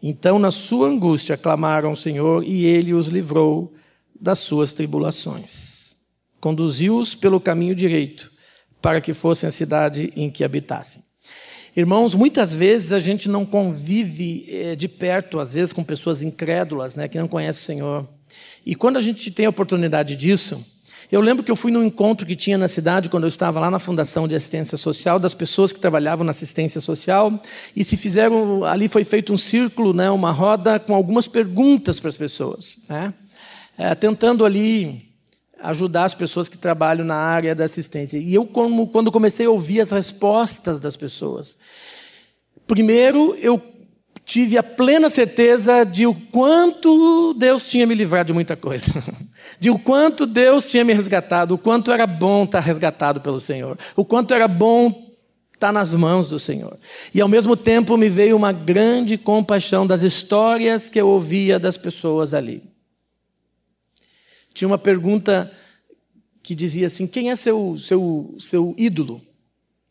Então, na sua angústia, clamaram ao Senhor e ele os livrou das suas tribulações. Conduziu-os pelo caminho direito, para que fossem a cidade em que habitassem. Irmãos, muitas vezes a gente não convive eh, de perto, às vezes, com pessoas incrédulas, né, que não conhecem o Senhor. E quando a gente tem a oportunidade disso, eu lembro que eu fui num encontro que tinha na cidade, quando eu estava lá na Fundação de Assistência Social, das pessoas que trabalhavam na assistência social, e se fizeram, ali foi feito um círculo, né, uma roda, com algumas perguntas para as pessoas, né, é, tentando ali ajudar as pessoas que trabalham na área da assistência. E eu, como, quando comecei a ouvir as respostas das pessoas, primeiro eu tive a plena certeza de o quanto Deus tinha me livrado de muita coisa. [LAUGHS] De o quanto Deus tinha me resgatado, o quanto era bom estar resgatado pelo Senhor, o quanto era bom estar nas mãos do Senhor. E ao mesmo tempo me veio uma grande compaixão das histórias que eu ouvia das pessoas ali. Tinha uma pergunta que dizia assim: quem é seu, seu, seu ídolo?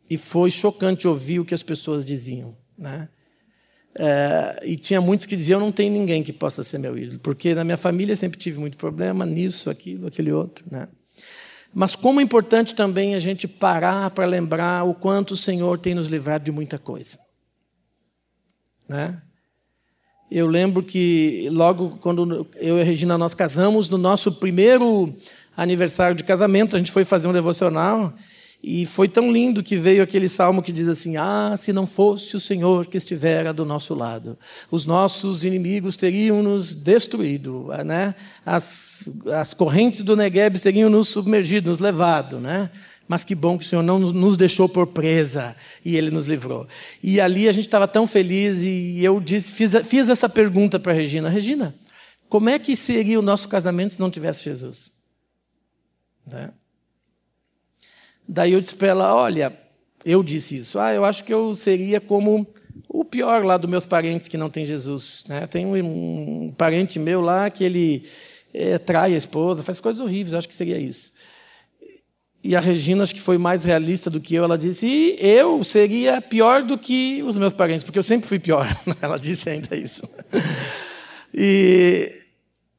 E foi chocante ouvir o que as pessoas diziam. Né? É, e tinha muitos que diziam: não tem ninguém que possa ser meu ídolo, porque na minha família sempre tive muito problema nisso, aquilo, aquele outro. Né? Mas como é importante também a gente parar para lembrar o quanto o Senhor tem nos livrado de muita coisa. Né? Eu lembro que logo quando eu e a Regina nós casamos, no nosso primeiro aniversário de casamento, a gente foi fazer um devocional e foi tão lindo que veio aquele salmo que diz assim: Ah, se não fosse o Senhor que estivera do nosso lado, os nossos inimigos teriam nos destruído, né? as, as correntes do Negueb teriam nos submergido, nos levado, né? Mas que bom que o Senhor não nos deixou por presa e Ele nos livrou. E ali a gente estava tão feliz e eu disse, fiz, fiz essa pergunta para a Regina: Regina, como é que seria o nosso casamento se não tivesse Jesus? Né? Daí eu disse para ela: Olha, eu disse isso. Ah, eu acho que eu seria como o pior lá dos meus parentes que não tem Jesus. Né? Tem um, um parente meu lá que ele é, trai a esposa, faz coisas horríveis. Eu acho que seria isso. E a Regina, acho que foi mais realista do que eu, ela disse: e eu seria pior do que os meus parentes, porque eu sempre fui pior. [LAUGHS] ela disse ainda isso. E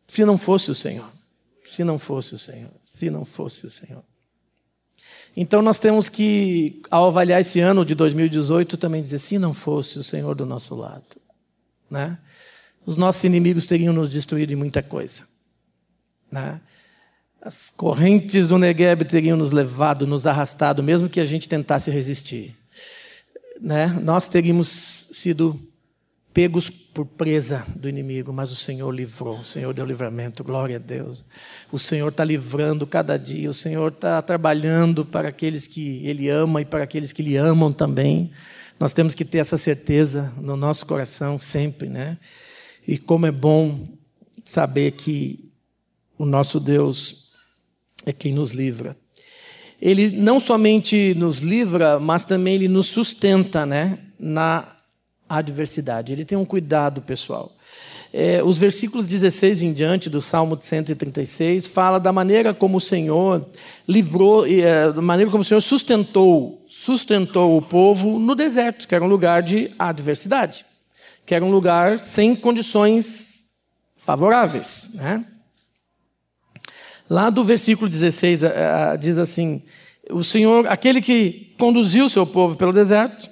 se não fosse o Senhor, se não fosse o Senhor, se não fosse o Senhor. Então nós temos que, ao avaliar esse ano de 2018, também dizer: se não fosse o Senhor do nosso lado, né? os nossos inimigos teriam nos destruído em muita coisa. Né? As correntes do Negueb teriam nos levado, nos arrastado, mesmo que a gente tentasse resistir. Né? Nós teríamos sido pegos por presa do inimigo, mas o Senhor livrou, o Senhor deu livramento, glória a Deus. O Senhor está livrando cada dia, o Senhor está trabalhando para aqueles que Ele ama e para aqueles que Lhe amam também. Nós temos que ter essa certeza no nosso coração sempre, né? E como é bom saber que o nosso Deus é quem nos livra. Ele não somente nos livra, mas também ele nos sustenta, né? Na adversidade. Ele tem um cuidado pessoal. é, os versículos 16 em diante do Salmo 136 fala da maneira como o Senhor livrou, é, da maneira como o Senhor sustentou, sustentou o povo no deserto, que era um lugar de adversidade, que era um lugar sem condições favoráveis, né? Lá do versículo 16 diz assim: o Senhor, aquele que conduziu o seu povo pelo deserto,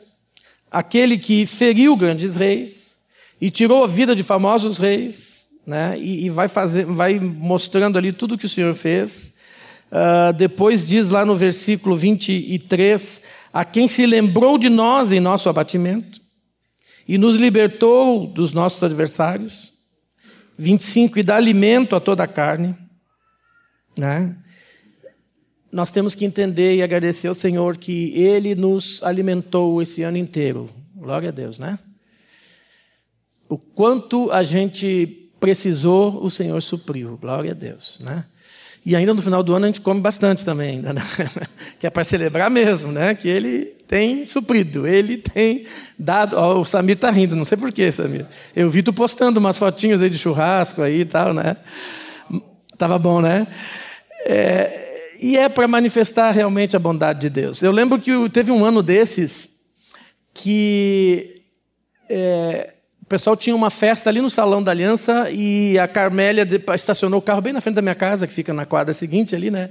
aquele que feriu grandes reis e tirou a vida de famosos reis, né? E, e vai fazer, vai mostrando ali tudo que o Senhor fez. Uh, depois diz lá no versículo 23, a quem se lembrou de nós em nosso abatimento e nos libertou dos nossos adversários. 25, e dá alimento a toda a carne. Né? nós temos que entender e agradecer ao Senhor que Ele nos alimentou esse ano inteiro. Glória a Deus, né? O quanto a gente precisou, o Senhor supriu. Glória a Deus, né? E ainda no final do ano a gente come bastante também, ainda, né? [LAUGHS] que é para celebrar mesmo, né? Que Ele tem suprido, Ele tem dado. Oh, o Samir está rindo, não sei porquê, Samir. Eu vi tu postando umas fotinhas aí de churrasco aí e tal, né? Tava bom, né? É, e é para manifestar realmente a bondade de Deus. Eu lembro que teve um ano desses que é, o pessoal tinha uma festa ali no Salão da Aliança e a Carmélia estacionou o carro bem na frente da minha casa, que fica na quadra seguinte ali, né?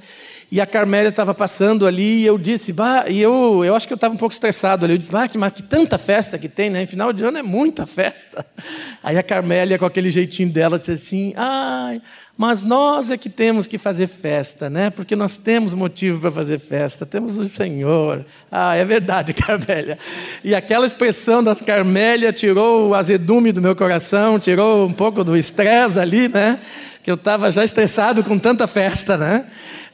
E a Carmélia estava passando ali e eu disse, bah, e eu, eu acho que eu estava um pouco estressado ali. Eu disse, bah, que, que tanta festa que tem, né? Em final de ano é muita festa. [LAUGHS] Aí a Carmélia, com aquele jeitinho dela, disse assim, ai, mas nós é que temos que fazer festa, né? Porque nós temos motivo para fazer festa, temos o Senhor. Ah, é verdade, [LAUGHS] Carmélia. E aquela expressão da Carmélia tirou o azedume do meu coração, tirou um pouco do estresse ali, né? Que eu estava já estressado com tanta festa, né?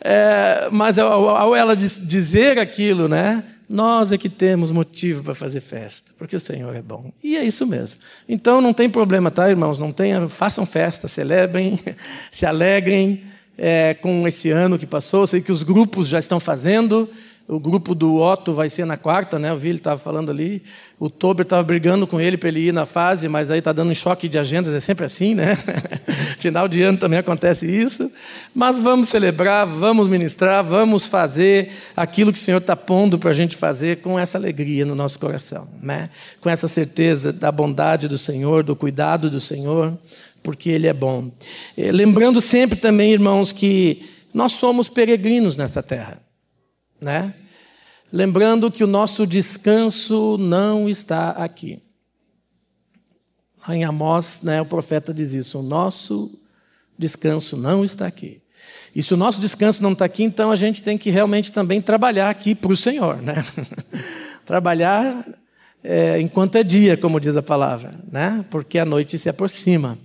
É, mas ao, ao ela dizer aquilo, né? Nós é que temos motivo para fazer festa, porque o Senhor é bom. E é isso mesmo. Então não tem problema, tá, irmãos? Não tenha, façam festa, celebrem, [LAUGHS] se alegrem é, com esse ano que passou. Eu sei que os grupos já estão fazendo. O grupo do Otto vai ser na quarta, né? Eu vi ele estava falando ali. O Tober estava brigando com ele para ele ir na fase, mas aí está dando um choque de agendas, é sempre assim, né? [LAUGHS] Final de ano também acontece isso. Mas vamos celebrar, vamos ministrar, vamos fazer aquilo que o Senhor está pondo para a gente fazer com essa alegria no nosso coração, né? Com essa certeza da bondade do Senhor, do cuidado do Senhor, porque Ele é bom. Eh, lembrando sempre também, irmãos, que nós somos peregrinos nessa terra né? Lembrando que o nosso descanso não está aqui. Lá em Amós, né, o profeta diz isso: o nosso descanso não está aqui. E se o nosso descanso não está aqui, então a gente tem que realmente também trabalhar aqui para o Senhor, né? [LAUGHS] trabalhar é, enquanto é dia, como diz a palavra, né? Porque a noite se aproxima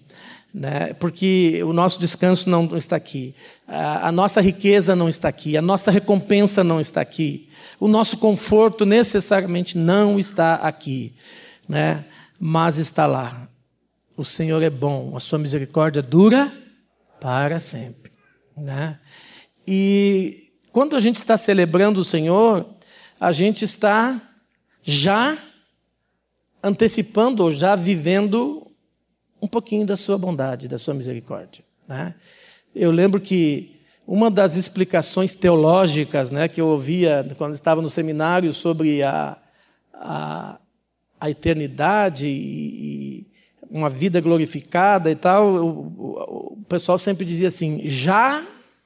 né? porque o nosso descanso não está aqui, a, nossa riqueza não está aqui, a nossa recompensa não está aqui, o nosso conforto necessariamente não está aqui, né? mas está lá. O Senhor é bom, a sua misericórdia dura para sempre. Né? E quando a gente está celebrando o Senhor, a gente está já antecipando ou já vivendo um pouquinho da sua bondade, da sua misericórdia. Né? Eu lembro que uma das explicações teológicas né, que eu ouvia quando estava no seminário sobre a, a, a eternidade e, e, uma vida glorificada e tal, o, o, o pessoal sempre dizia assim: já,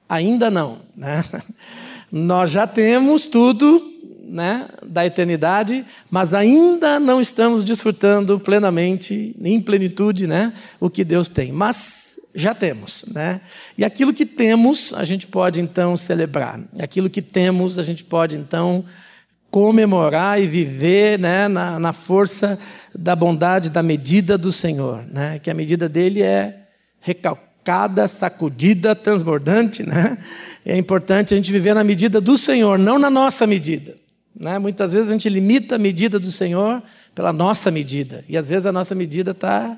ainda não. Né? [LAUGHS] Nós já temos tudo né, da eternidade, mas ainda não estamos desfrutando plenamente, em plenitude, né, o que Deus tem. Mas já temos, né? E aquilo que temos, a gente pode então celebrar. Aquilo que temos, a gente pode então comemorar e viver né, na, na força da bondade, da medida do Senhor, né? Que a medida dele é recalcada, sacudida, transbordante, né? É importante a gente viver na medida do Senhor, não na nossa medida. Né? Muitas vezes a gente limita a medida do Senhor pela nossa medida. E às vezes a nossa medida está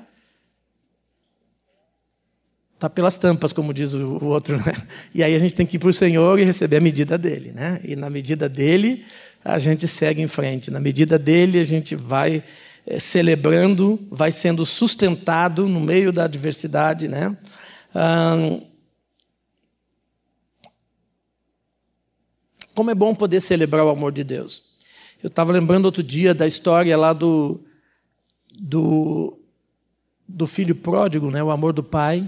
tá pelas tampas, como diz o, outro. Né? E aí a gente tem que ir para o Senhor e receber a medida dele. Né? E na medida dele, a gente segue em frente. Na medida dele, a gente vai é, celebrando, vai sendo sustentado no meio da adversidade, né? Como é bom poder celebrar o amor de Deus. Eu estava lembrando outro dia da história lá do, do, do filho pródigo, né? o amor do pai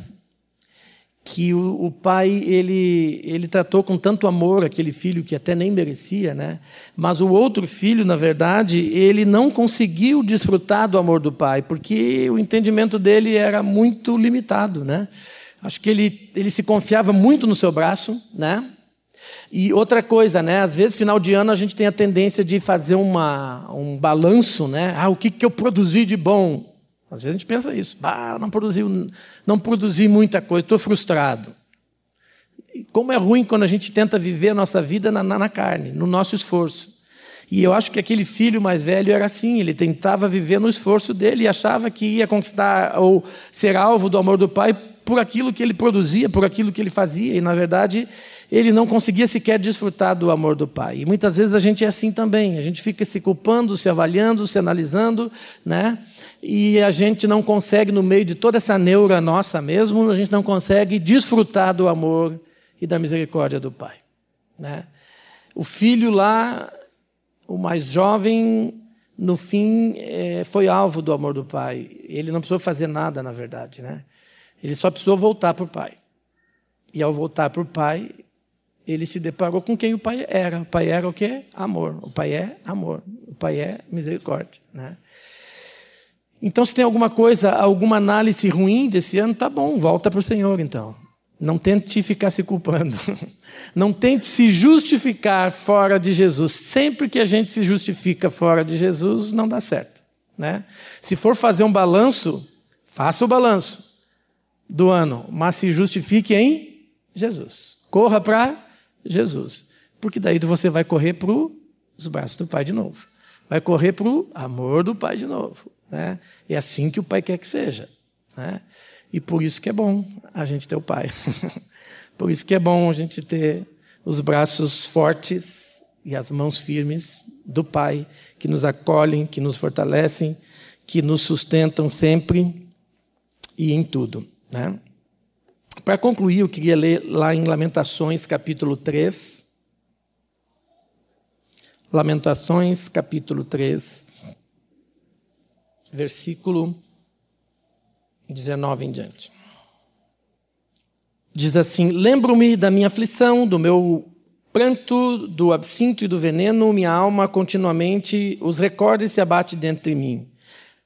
que o, o, pai ele, ele tratou com tanto amor aquele filho que até nem merecia, né? Mas o outro filho, na verdade, ele não conseguiu desfrutar do amor do pai, porque o entendimento dele era muito limitado, né? Acho que ele, ele se confiava muito no seu braço, né? E outra coisa, né? Às vezes, final de ano, a gente tem a tendência de fazer uma, um balanço, né? Ah, o que, que eu produzi de bom? Às vezes a gente pensa isso. Ah, não produzi, não produzi muita coisa, estou frustrado. E como é ruim quando a gente tenta viver a nossa vida na, na, na carne, no nosso esforço. E eu acho que aquele filho mais velho era assim, ele tentava viver no esforço dele e achava que ia conquistar ou ser alvo do amor do pai por aquilo que ele produzia, por aquilo que ele fazia, e na verdade ele não conseguia sequer desfrutar do amor do pai. E muitas vezes a gente é assim também, a gente fica se culpando, se avaliando, se analisando, né? e a gente não consegue, no meio de toda essa neura nossa mesmo, a gente não consegue desfrutar do amor e da misericórdia do Pai. Né? O filho lá, o mais jovem, no fim, é, foi alvo do amor do Pai. Ele não precisou fazer nada, na verdade. Né? Ele só precisou voltar para o Pai. E ao voltar para o Pai, ele se deparou com quem o Pai era. O Pai era o quê? Amor. O Pai é amor. O Pai é misericórdia. Né? Então, se tem alguma coisa, alguma análise ruim desse ano, tá bom, volta para o Senhor então. Não tente ficar se culpando. [LAUGHS] Não tente se justificar fora de Jesus. Sempre que a gente se justifica fora de Jesus, não dá certo. Né? Se for fazer um balanço, faça o balanço do ano, mas se justifique em Jesus. Corra para Jesus. Porque daí você vai correr para os braços do Pai de novo. Vai correr para o amor do Pai de novo. Né? É assim que o Pai quer que seja. Né? E por isso que é bom a gente ter o Pai. [LAUGHS] por isso que é bom a gente ter os braços fortes e as mãos firmes do Pai, que nos acolhem, que nos fortalecem, que nos sustentam sempre e em tudo. Né? Para concluir, eu queria ler lá em Lamentações, capítulo 3. Lamentações, capítulo 3 versículo 19 em diante. Diz assim: Lembro-me da minha aflição, do meu pranto, do absinto e do veneno, minha alma continuamente os recorda e se abate dentro de mim.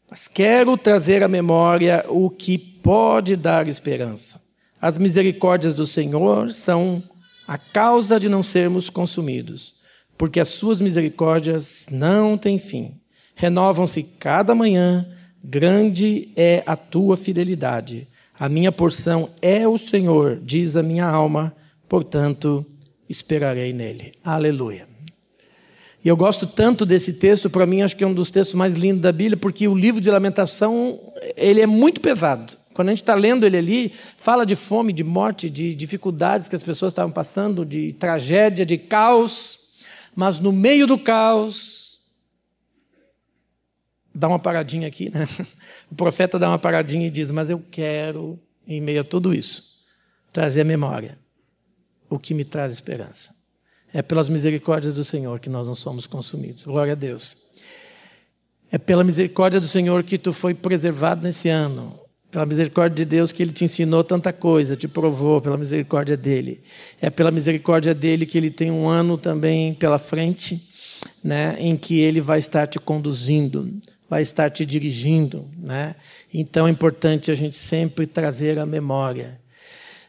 Mas quero trazer à memória o que pode dar esperança. As misericórdias do Senhor são a causa de não sermos consumidos, porque as suas misericórdias não têm fim renovam-se cada manhã, grande é a tua fidelidade. A minha porção é o Senhor, diz a minha alma, portanto esperarei nele. Aleluia. E eu gosto tanto desse texto, para mim acho que é um dos textos mais lindos da Bíblia, porque o livro de lamentação, ele é muito pesado. Quando a gente está lendo ele ali, fala de fome, de morte, de dificuldades que as pessoas estavam passando, de tragédia, de caos, mas no meio do caos, dá uma paradinha aqui, né? [LAUGHS] O profeta dá uma paradinha e diz: Mas eu quero, em meio a tudo isso, trazer a memória o que me traz esperança. É pelas misericórdias do Senhor que nós não somos consumidos. Glória a Deus. É pela misericórdia do Senhor que tu foi preservado nesse ano. Pela misericórdia de Deus que Ele te ensinou tanta coisa, te provou, pela misericórdia dEle. É pela misericórdia dEle que Ele tem um ano também pela frente, né, em que Ele vai estar te conduzindo vai estar te dirigindo, né? Então é importante a gente sempre trazer a memória.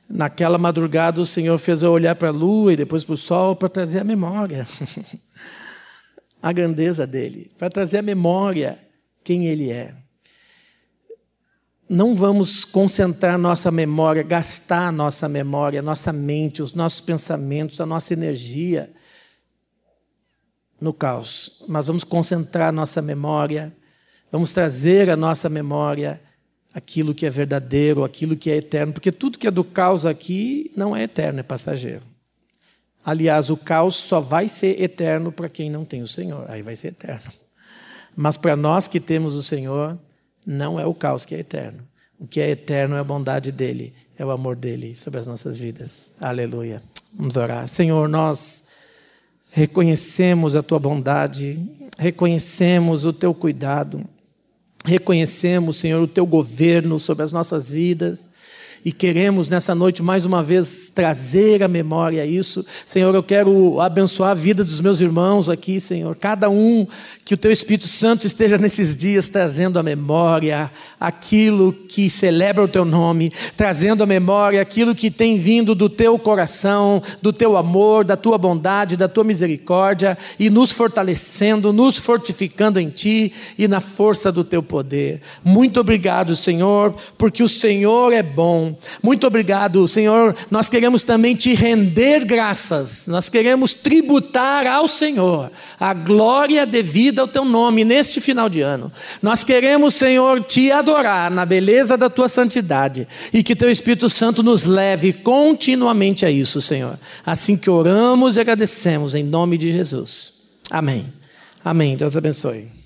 Naquela madrugada o Senhor fez eu olhar para a lua e depois para o sol para trazer a memória. [LAUGHS] a grandeza dele, para trazer a memória quem ele é. Não vamos concentrar nossa memória, gastar nossa memória, nossa mente, os nossos pensamentos, a nossa energia no caos, mas vamos concentrar nossa memória Vamos trazer à nossa memória aquilo que é verdadeiro, aquilo que é eterno, porque tudo que é do caos aqui não é eterno, é passageiro. Aliás, o caos só vai ser eterno para quem não tem o Senhor, aí vai ser eterno. Mas para nós que temos o Senhor, não é o caos que é eterno. O que é eterno é a bondade dele, é o amor dele sobre as nossas vidas. Aleluia. Vamos orar. Senhor, nós reconhecemos a tua bondade, reconhecemos o teu cuidado, reconhecemos, Senhor, o teu governo sobre as nossas vidas e queremos nessa noite mais uma vez trazer à memória isso. Senhor, eu quero abençoar a vida dos meus irmãos aqui, Senhor. Cada um que o teu Espírito Santo esteja nesses dias trazendo à memória aquilo que celebra o teu nome, trazendo à memória aquilo que tem vindo do teu coração, do teu amor, da tua bondade, da tua misericórdia e nos fortalecendo, nos fortificando em ti e na força do teu poder. Muito obrigado, Senhor, porque o Senhor é muito obrigado, Senhor. Nós queremos também te render graças, nós queremos tributar ao Senhor a glória devida ao teu nome neste final de ano. Nós queremos, Senhor, te adorar na beleza da tua santidade e que teu Espírito Santo nos leve continuamente a isso, Senhor. Assim que oramos e agradecemos, em nome de Jesus. Amém. Amém. Deus abençoe.